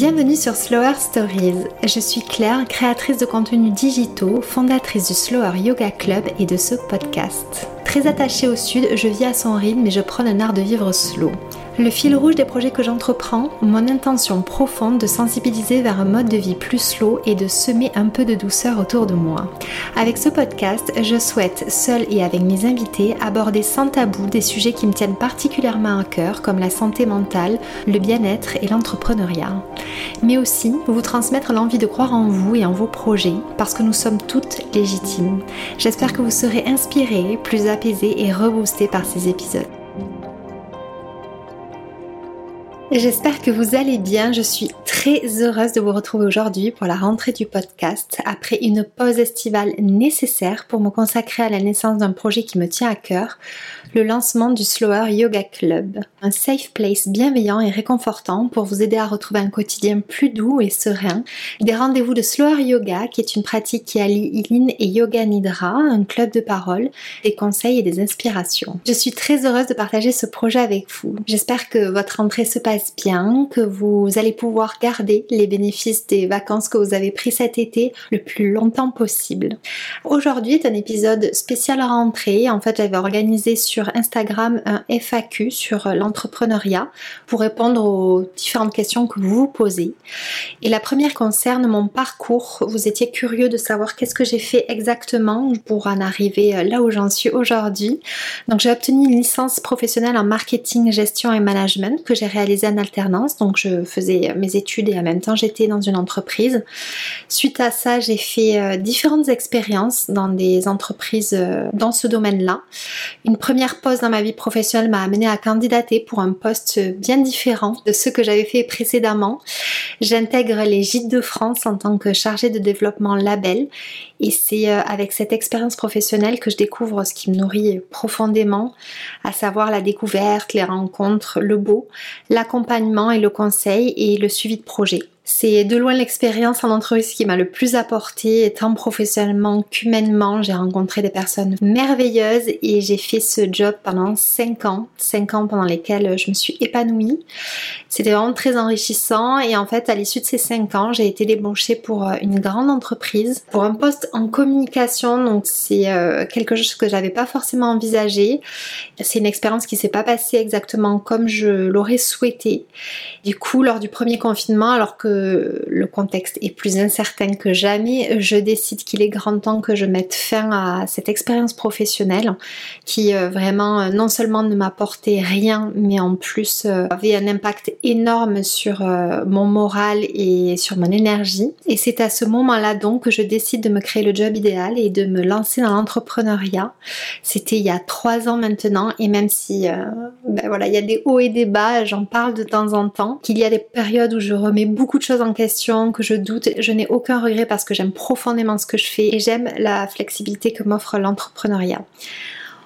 Bienvenue sur Slower Stories. Je suis Claire, créatrice de contenus digitaux, fondatrice du Slower Yoga Club et de ce podcast. Très attachée au sud, je vis à son rythme et je prône un art de vivre slow. Le fil rouge des projets que j'entreprends, mon intention profonde de sensibiliser vers un mode de vie plus slow et de semer un peu de douceur autour de moi. Avec ce podcast, je souhaite, seule et avec mes invités, aborder sans tabou des sujets qui me tiennent particulièrement à cœur, comme la santé mentale, le bien-être et l'entrepreneuriat. Mais aussi vous transmettre l'envie de croire en vous et en vos projets, parce que nous sommes toutes légitimes. J'espère que vous serez inspirés, plus apaisés et reboostés par ces épisodes. J'espère que vous allez bien. Je suis très heureuse de vous retrouver aujourd'hui pour la rentrée du podcast après une pause estivale nécessaire pour me consacrer à la naissance d'un projet qui me tient à cœur, le lancement du Slower Yoga Club. Un safe place bienveillant et réconfortant pour vous aider à retrouver un quotidien plus doux et serein. Des rendez-vous de Slower Yoga qui est une pratique qui allie Ilin et Yoga Nidra, un club de parole, des conseils et des inspirations. Je suis très heureuse de partager ce projet avec vous. J'espère que votre rentrée se passe bien, que vous allez pouvoir garder les bénéfices des vacances que vous avez pris cet été le plus longtemps possible. Aujourd'hui est un épisode spécial rentrée. En fait, j'avais organisé sur Instagram un FAQ sur l'entrepreneuriat pour répondre aux différentes questions que vous vous posez. Et la première concerne mon parcours. Vous étiez curieux de savoir qu'est-ce que j'ai fait exactement pour en arriver là où j'en suis aujourd'hui. Donc j'ai obtenu une licence professionnelle en marketing, gestion et management que j'ai réalisée en alternance, donc je faisais mes études et en même temps j'étais dans une entreprise. Suite à ça, j'ai fait euh, différentes expériences dans des entreprises euh, dans ce domaine-là. Une première pause dans ma vie professionnelle m'a amené à candidater pour un poste bien différent de ce que j'avais fait précédemment. J'intègre les Gîtes de France en tant que chargée de développement label et c'est euh, avec cette expérience professionnelle que je découvre ce qui me nourrit profondément, à savoir la découverte, les rencontres, le beau, et le conseil et le suivi de projet. C'est de loin l'expérience en entreprise qui m'a le plus apporté, tant professionnellement qu'humainement. J'ai rencontré des personnes merveilleuses et j'ai fait ce job pendant 5 ans. 5 ans pendant lesquels je me suis épanouie. C'était vraiment très enrichissant et en fait, à l'issue de ces 5 ans, j'ai été débauchée pour euh, une grande entreprise, pour un poste en communication. Donc, c'est euh, quelque chose que j'avais pas forcément envisagé. C'est une expérience qui s'est pas passée exactement comme je l'aurais souhaité. Du coup, lors du premier confinement, alors que le contexte est plus incertain que jamais, je décide qu'il est grand temps que je mette fin à cette expérience professionnelle qui euh, vraiment euh, non seulement ne m'apportait rien, mais en plus euh, avait un impact énorme sur mon moral et sur mon énergie. Et c'est à ce moment-là donc que je décide de me créer le job idéal et de me lancer dans l'entrepreneuriat. C'était il y a trois ans maintenant et même si ben voilà, il y a des hauts et des bas, j'en parle de temps en temps, qu'il y a des périodes où je remets beaucoup de en question, que je doute, je n'ai aucun regret parce que j'aime profondément ce que je fais et j'aime la flexibilité que m'offre l'entrepreneuriat.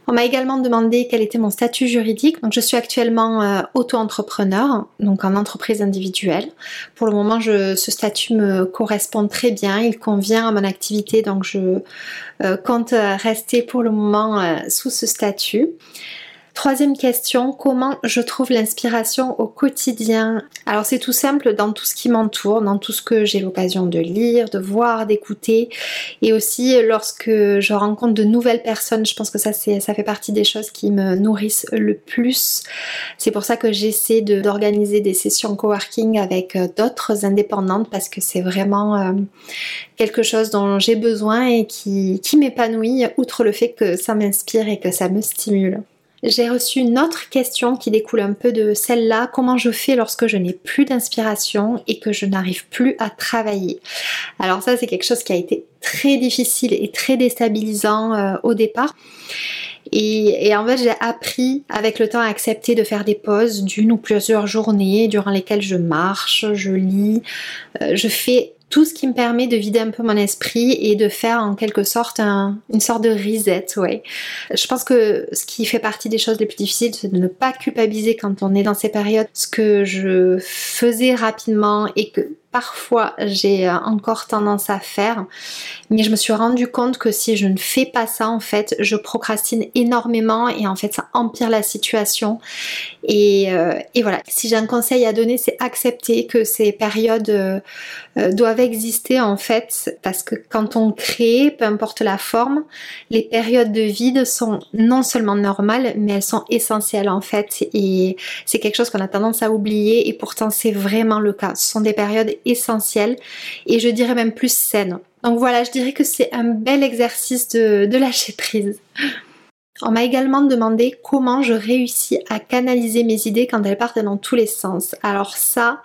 On m'a également demandé quel était mon statut juridique. Donc je suis actuellement euh, auto-entrepreneur, donc en entreprise individuelle. Pour le moment, je, ce statut me correspond très bien, il convient à mon activité, donc je euh, compte rester pour le moment euh, sous ce statut. Troisième question, comment je trouve l'inspiration au quotidien? Alors c'est tout simple dans tout ce qui m'entoure, dans tout ce que j'ai l'occasion de lire, de voir, d'écouter et aussi lorsque je rencontre de nouvelles personnes, je pense que ça, ça fait partie des choses qui me nourrissent le plus. C'est pour ça que j'essaie d'organiser des sessions coworking avec euh, d'autres indépendantes parce que c'est vraiment euh, quelque chose dont j'ai besoin et qui, qui m'épanouit outre le fait que ça m'inspire et que ça me stimule. J'ai reçu une autre question qui découle un peu de celle-là. Comment je fais lorsque je n'ai plus d'inspiration et que je n'arrive plus à travailler? Alors ça, c'est quelque chose qui a été très difficile et très déstabilisant euh, au départ. Et, en fait, j'ai appris avec le temps à accepter de faire des pauses d'une ou plusieurs journées durant lesquelles je marche, je lis, euh, je fais tout ce qui me permet de vider un peu mon esprit et de faire en quelque sorte une sorte de reset, ouais. Je pense que ce qui fait partie des choses les plus difficiles, c'est de ne pas culpabiliser quand on est dans ces périodes. Ce que je faisais rapidement et que parfois j'ai euh, encore tendance à faire. Mais je me suis rendu compte que si je ne fais pas ça, en fait, je procrastine énormément et en fait, ça empire la situation. Et, euh, voilà, si j'ai un conseil à donner, c'est accepter que ces périodes euh, doivent exister en fait, parce que quand on crée, peu importe la forme, les périodes de vide sont non seulement normales, mais elles sont essentielles en fait. Et c'est quelque chose qu'on a tendance à oublier et pourtant c'est vraiment le cas. Ce sont des périodes essentielles et je dirais même plus saines. Donc voilà, je dirais que c'est un bel exercice de, de lâcher prise. On m'a également demandé comment je réussis à canaliser mes idées quand elles partent dans tous les sens. Alors ça,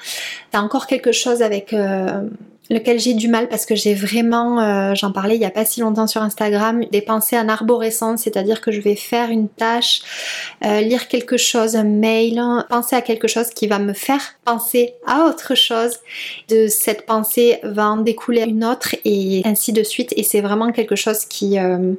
c'est encore quelque chose avec euh, lequel j'ai du mal parce que j'ai vraiment, euh, j'en parlais il n'y a pas si longtemps sur Instagram, des pensées en arborescence, c'est-à-dire que je vais faire une tâche, euh, lire quelque chose, un mail, penser à quelque chose qui va me faire penser à autre chose. De cette pensée va en découler une autre et ainsi de suite. Et c'est vraiment quelque chose qui euh,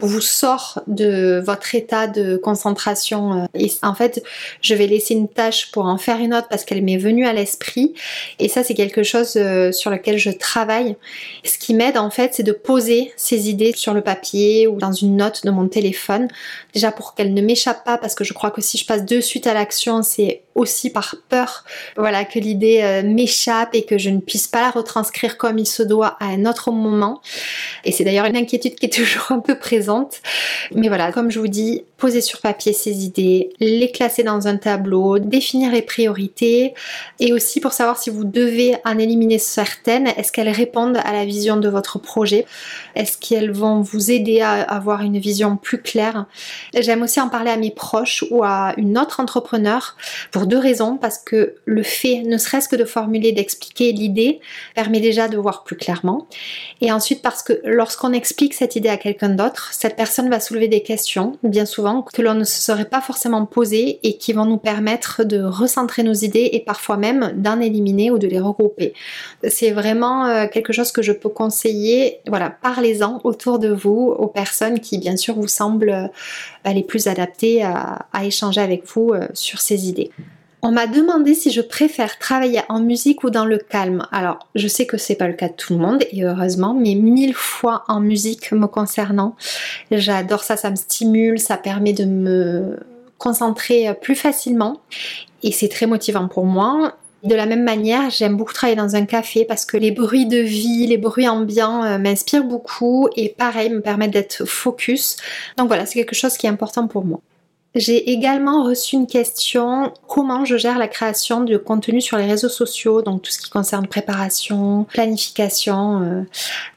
vous sort de votre état de concentration. En fait, je vais laisser une tâche pour en faire une autre parce qu'elle m'est venue à l'esprit. Et ça, c'est quelque chose sur je travaille. Ce qui m'aide en fait, c'est de poser ces idées sur le papier ou dans une note de mon téléphone, déjà pour qu'elles ne m'échappent pas, parce que je crois que si je passe de suite à l'action, c'est aussi par peur, voilà, que l'idée euh, m'échappe et que je ne puisse pas la retranscrire comme il se doit à un autre moment. Et c'est d'ailleurs une inquiétude qui est toujours un peu présente. Mais voilà, comme je vous dis, poser sur papier ces idées, les classer dans un tableau, définir les priorités et aussi pour savoir si vous devez en éliminer certaines, est-ce qu'elles répondent à la vision de votre projet? Est-ce qu'elles vont vous aider à avoir une vision plus claire? J'aime aussi en parler à mes proches ou à une autre entrepreneur pour deux raisons, parce que le fait, ne serait-ce que de formuler, d'expliquer l'idée, permet déjà de voir plus clairement. Et ensuite parce que lorsqu'on explique cette idée à quelqu'un d'autre, cette personne va soulever des questions, bien souvent, que l'on ne se serait pas forcément posées et qui vont nous permettre de recentrer nos idées et parfois même d'en éliminer ou de les regrouper. C'est vraiment euh, quelque chose que je peux conseiller. Voilà, parlez-en autour de vous aux personnes qui, bien sûr, vous semblent euh, les plus adaptées à, à échanger avec vous euh, sur ces idées. On m'a demandé si je préfère travailler en musique ou dans le calme. Alors, je sais que c'est pas le cas de tout le monde et heureusement, mais mille fois en musique me concernant. J'adore ça, ça me stimule, ça permet de me concentrer plus facilement et c'est très motivant pour moi. De la même manière, j'aime beaucoup travailler dans un café parce que les bruits de vie, les bruits ambiants euh, m'inspirent beaucoup et pareil me permettent d'être focus. Donc voilà, c'est quelque chose qui est important pour moi. J'ai également reçu une question comment je gère la création de contenu sur les réseaux sociaux, donc tout ce qui concerne préparation, planification. Euh.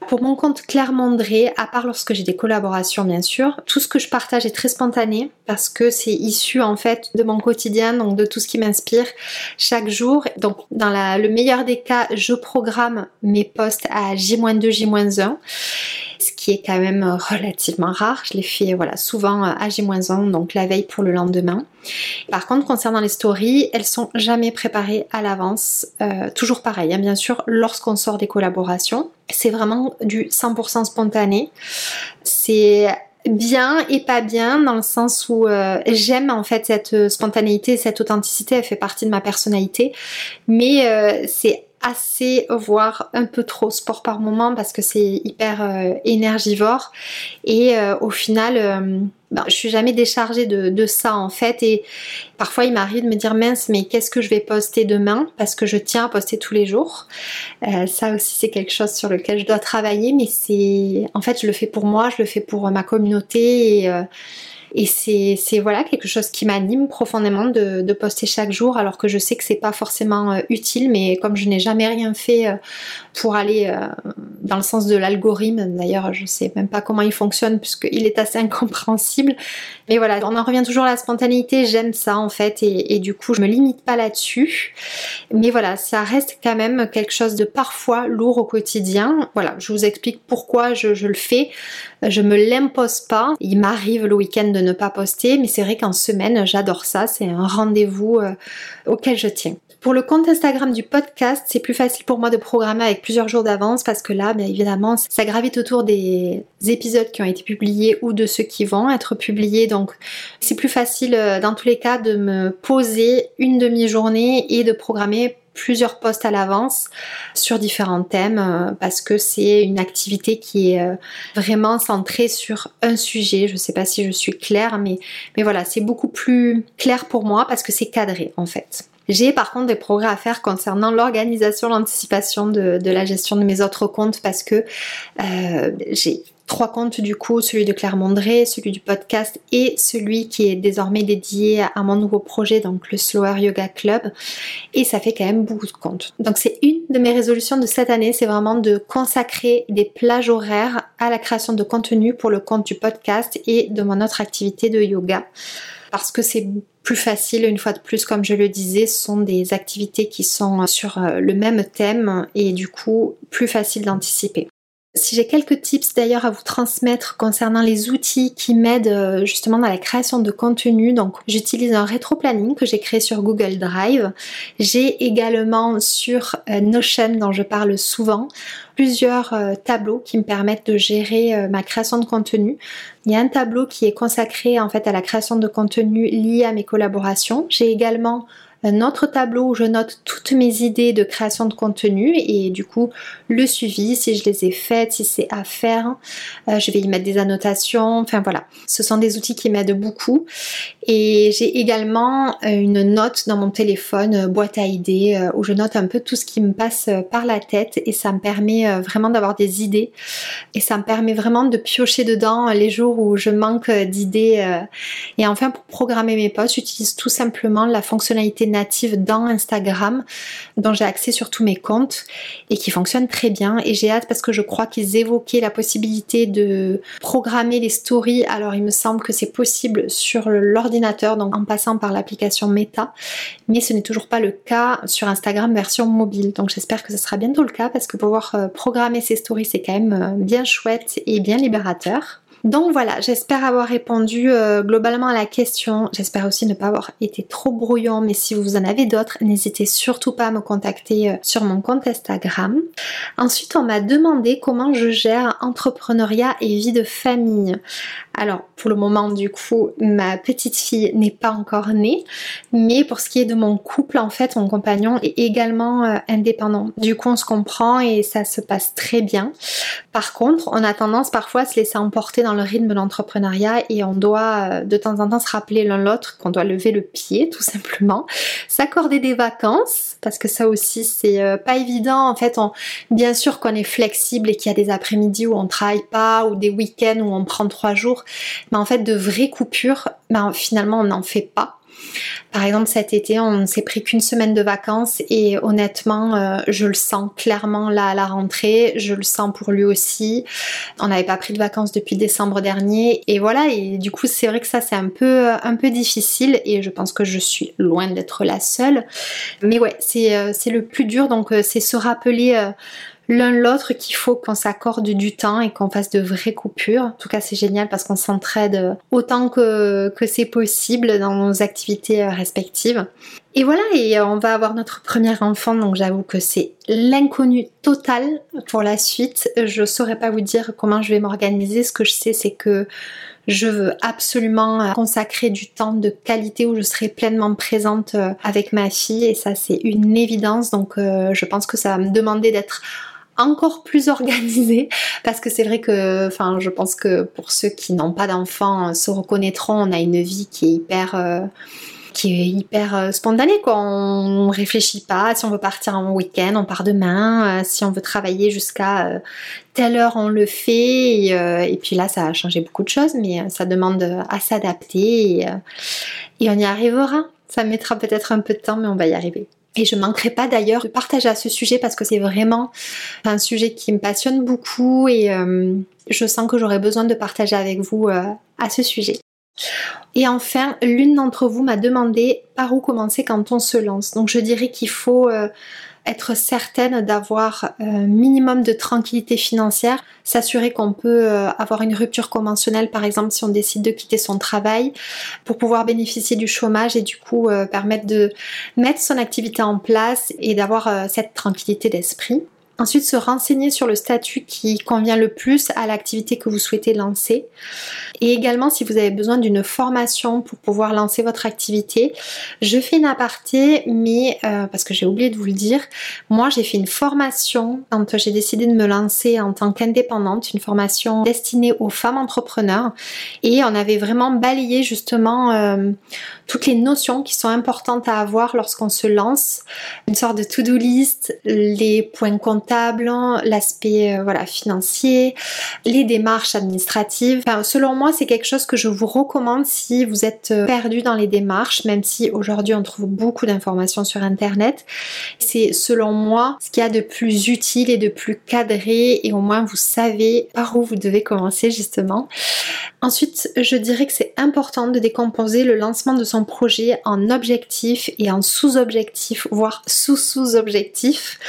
Pour mon compte Claire Mondré, à part lorsque j'ai des collaborations bien sûr, tout ce que je partage est très spontané parce que c'est issu en fait de mon quotidien, donc de tout ce qui m'inspire chaque jour. Donc dans le meilleur des cas, je programme mes posts à J-2, J-1 ce qui est quand même relativement rare. Je les fais voilà, souvent à J-1, donc la veille pour le lendemain. Par contre, concernant les stories, elles sont jamais préparées à l'avance. Euh, toujours pareil, hein, bien sûr, lorsqu'on sort des collaborations, c'est vraiment du 100% spontané. C'est bien et pas bien dans le sens où euh, j'aime en fait cette spontanéité, cette authenticité, elle fait partie de ma personnalité, mais euh, c'est assez, voire un peu trop sport par moment parce que c'est hyper euh, énergivore. Et euh, au final euh, ben, je suis jamais déchargée de, de, ça en fait. Et parfois il m'arrive de me dire mince mais qu'est-ce que je vais poster demain? Parce que je tiens à poster tous les jours. Ça aussi c'est quelque chose sur lequel je dois travailler mais c'est en fait je le fais pour moi je le fais pour ma communauté et et c'est voilà quelque chose qui m'anime profondément de, poster chaque jour, alors que je sais que c'est pas forcément euh, utile, mais comme je n'ai jamais rien fait euh, pour aller euh, dans le sens de l'algorithme, d'ailleurs je sais même pas comment il fonctionne puisqu'il est assez incompréhensible. Mais voilà, on en revient toujours à la spontanéité, j'aime ça en fait, et, et, du coup je me limite pas là-dessus. Mais voilà, ça reste quand même quelque chose de parfois lourd au quotidien. Voilà, je vous explique pourquoi je, je le fais. Je me l'impose pas. Il m'arrive le week-end de ne pas poster, mais c'est vrai qu'en semaine, j'adore ça. C'est un rendez-vous euh, auquel je tiens. Pour le compte Instagram du podcast, c'est plus facile pour moi de programmer avec plusieurs jours d'avance parce que là, bien évidemment, ça gravite autour des épisodes qui ont été publiés ou de ceux qui vont être publiés. Donc, c'est plus facile euh, dans tous les cas de me poser une demi-journée et de programmer plusieurs posts à l'avance sur différents thèmes euh, parce que c'est une activité qui est euh, vraiment centrée sur un sujet. Je ne sais pas si je suis claire, mais, mais voilà, c'est beaucoup plus clair pour moi parce que c'est cadré en fait. J'ai par contre des progrès à faire concernant l'organisation, l'anticipation de, la gestion de mes autres comptes parce que euh, j'ai trois comptes du coup, celui de Claire Mondré, celui du podcast et celui qui est désormais dédié à mon nouveau projet, donc le Slower Yoga Club. Et ça fait quand même beaucoup de comptes. Donc c'est une de mes résolutions de cette année, c'est vraiment de consacrer des plages horaires à la création de contenu pour le compte du podcast et de mon autre activité de yoga. Parce que c'est plus facile, une fois de plus, comme je le disais, ce sont des activités qui sont sur euh, le même thème et du coup plus facile d'anticiper. Si j'ai quelques tips d'ailleurs à vous transmettre concernant les outils qui m'aident euh, justement dans la création de contenu, donc j'utilise un rétro-planning que j'ai créé sur Google Drive. J'ai également sur euh, Notion dont je parle souvent plusieurs euh, tableaux qui me permettent de gérer ma création de contenu. Il y a un tableau qui est consacré en fait à la création de contenu lié à mes collaborations. J'ai également un autre tableau où je note toutes mes idées de création de contenu et du coup le suivi, si je les ai faites, si c'est à faire, euh, je vais y mettre des annotations, enfin voilà. Ce sont des outils qui m'aident beaucoup et j'ai également euh, une note dans mon téléphone, euh, boîte à idées, où je note un peu tout ce qui me passe par la tête et ça me permet vraiment d'avoir des idées et ça me permet vraiment de piocher dedans les jours où je manque d'idées. Et enfin pour programmer mes posts, j'utilise tout simplement la fonctionnalité native dans Instagram dont j'ai accès sur tous mes comptes et qui fonctionne très bien. Et j'ai hâte parce que je crois qu'ils évoquaient la possibilité de programmer les stories. Alors il me semble que c'est possible sur l'ordinateur donc en passant par l'application Meta. Mais ce n'est toujours pas le cas sur Instagram version mobile. Donc j'espère que ce sera bientôt le cas parce que pouvoir euh, programmer ces stories c'est quand même euh, bien chouette et bien libérateur donc voilà, j'espère avoir répondu euh, globalement à la question. J'espère aussi ne pas avoir été trop brouillon, mais si vous en avez d'autres, n'hésitez surtout pas à me contacter euh, sur mon compte Instagram. Ensuite, on m'a demandé comment je gère entrepreneuriat et vie de famille. Alors, pour le moment, du coup, ma petite fille n'est pas encore née, mais pour ce qui est de mon couple, en fait, mon compagnon est également euh, indépendant. Du coup, on se comprend et ça se passe très bien. Par contre, on a tendance parfois à se laisser emporter dans le rythme de l'entrepreneuriat et on doit euh, de temps en temps se rappeler l'un l'autre qu'on doit lever le pied, tout simplement, s'accorder des vacances, parce que ça aussi, c'est euh, pas évident. En fait, on, bien sûr qu'on est flexible et qu'il y a des après-midi où on travaille pas ou des week-ends où on prend trois jours mais en fait de vraies coupures, ben, finalement on n'en fait pas. Par exemple, cet été, on ne s'est pris qu'une semaine de vacances et honnêtement, euh, je le sens clairement là à la rentrée, je le sens pour lui aussi. On n'avait pas pris de vacances depuis décembre dernier et voilà. Et du coup, c'est vrai que ça c'est un peu peu difficile et je pense que je suis loin d'être la seule. Mais ouais, c'est euh, le plus dur. Donc euh, c'est se rappeler l'un l'autre qu'il faut qu'on s'accorde du temps et qu'on fasse de vraies coupures. En tout cas, c'est génial parce qu'on s'entraide autant que, c'est possible dans nos activités respectives. Et voilà, et on va avoir notre premier enfant, donc j'avoue que c'est l'inconnu total pour la suite. Je saurais pas vous dire comment je vais m'organiser. Ce que je sais, c'est que je veux absolument consacrer du temps de qualité où je serai pleinement présente avec ma fille et ça c'est une évidence. Donc euh, je pense que ça va me demander d'être encore plus organisé parce que c'est vrai que enfin je pense que pour ceux qui n'ont pas d'enfants se reconnaîtront on a une vie qui est hyper euh, qui est hyper euh, spontanée quoi. On réfléchit pas si on veut partir en week-end on part demain euh, si on veut travailler jusqu'à telle heure on le fait et, puis là ça a changé beaucoup de choses mais ça demande à s'adapter et on y arrivera. Ça mettra peut-être un peu de temps mais on va y arriver et je manquerai pas d'ailleurs de partager à ce sujet parce que c'est vraiment un sujet qui me passionne beaucoup et euh, je sens que j'aurais besoin de partager avec vous euh, à ce sujet. Et enfin, l'une d'entre vous m'a demandé par où commencer quand on se lance. Donc je dirais qu'il faut euh, être certaine d'avoir un minimum de tranquillité financière, s'assurer qu'on peut euh, avoir une rupture conventionnelle par exemple si on décide de quitter son travail pour pouvoir bénéficier du chômage et du coup euh, permettre de mettre son activité en place et d'avoir cette tranquillité d'esprit. Ensuite, se renseigner sur le statut qui convient le plus à l'activité que vous souhaitez lancer. Et également, si vous avez besoin d'une formation pour pouvoir lancer votre activité, je fais une aparté, mais euh, parce que j'ai oublié de vous le dire, moi j'ai fait une formation quand j'ai décidé de me lancer en tant qu'indépendante, une formation destinée aux femmes entrepreneurs. Et on avait vraiment balayé justement euh, toutes les notions qui sont importantes à avoir lorsqu'on se lance, une sorte de to-do list, les points comptables, l'aspect euh, voilà financier, les démarches administratives. selon moi, c'est quelque chose que je vous recommande si vous êtes euh, perdu dans les démarches, même si aujourd'hui on trouve beaucoup d'informations sur internet. C'est selon moi ce qu'il y a de plus utile et de plus cadré et au moins vous savez par où vous devez commencer justement. Ensuite, je dirais que c'est important de décomposer le lancement de son projet en objectifs et en sous-objectifs, voire sous-sous-objectifs,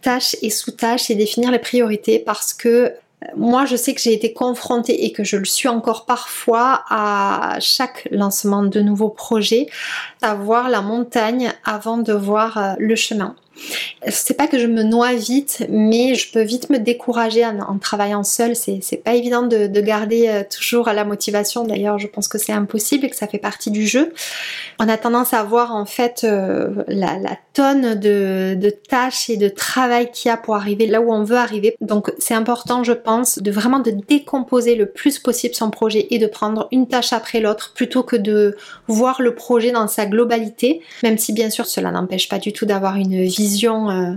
tâches et sous-tâches et définir les priorités parce que euh, moi, je sais que j'ai été confrontée et que je le suis encore parfois à chaque lancement de nouveaux projets, à voir la montagne avant de voir euh, le chemin. C'est pas que je me noie vite, mais je peux vite me décourager en, travaillant seule. C'est pas évident de, garder euh, toujours la motivation. D'ailleurs, je pense que c'est impossible et que ça fait partie du jeu. On a tendance à voir en fait euh, la, tonne de, de, tâches et de travail qu'il y a pour arriver là où on veut arriver. Donc c'est important, je pense, de vraiment de décomposer le plus possible son projet et de prendre une tâche après l'autre plutôt que de voir le projet dans sa globalité. Même si bien sûr cela n'empêche pas du tout d'avoir une euh,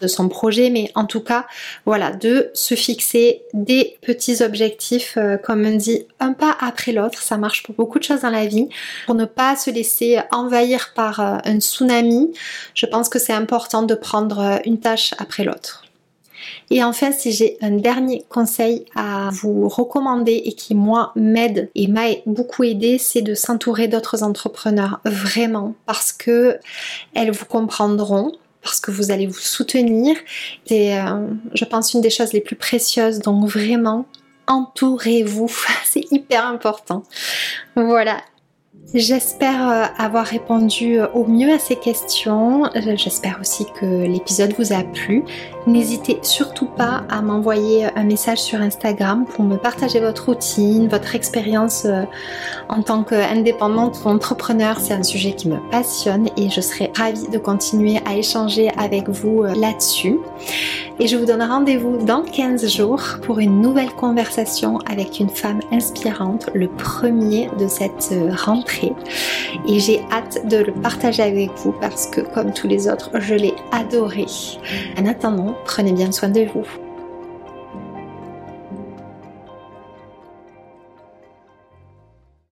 de son projet, mais en tout cas, voilà, de se fixer des petits objectifs, euh, comme on dit, un pas après l'autre. Ça marche pour beaucoup de choses dans la vie. Pour ne pas se laisser envahir par euh, un tsunami, je pense que c'est important de prendre une tâche après l'autre. Et enfin, si j'ai un dernier conseil à vous recommander et qui moi m'aide et m'a beaucoup aidé, c'est de s'entourer d'autres entrepreneurs vraiment parce que elles vous comprendront, parce que vous allez vous soutenir. C'est, euh, je pense, une des choses les plus précieuses. Donc vraiment, entourez-vous. C'est hyper important. Voilà. J'espère euh, avoir répondu euh, au mieux à ces questions. J'espère aussi que l'épisode vous a plu. N'hésitez surtout pas à m'envoyer un message sur Instagram pour me partager votre routine, votre expérience euh, en tant qu'indépendante ou entrepreneur. C'est un sujet qui me passionne et je serai ravie de continuer à échanger avec vous là-dessus. Et je vous donne rendez-vous dans 15 jours pour une nouvelle conversation avec une femme inspirante, le premier de cette rentrée et j'ai hâte de le partager avec vous parce que comme tous les autres, je l'ai adoré. En attendant, prenez bien soin de vous.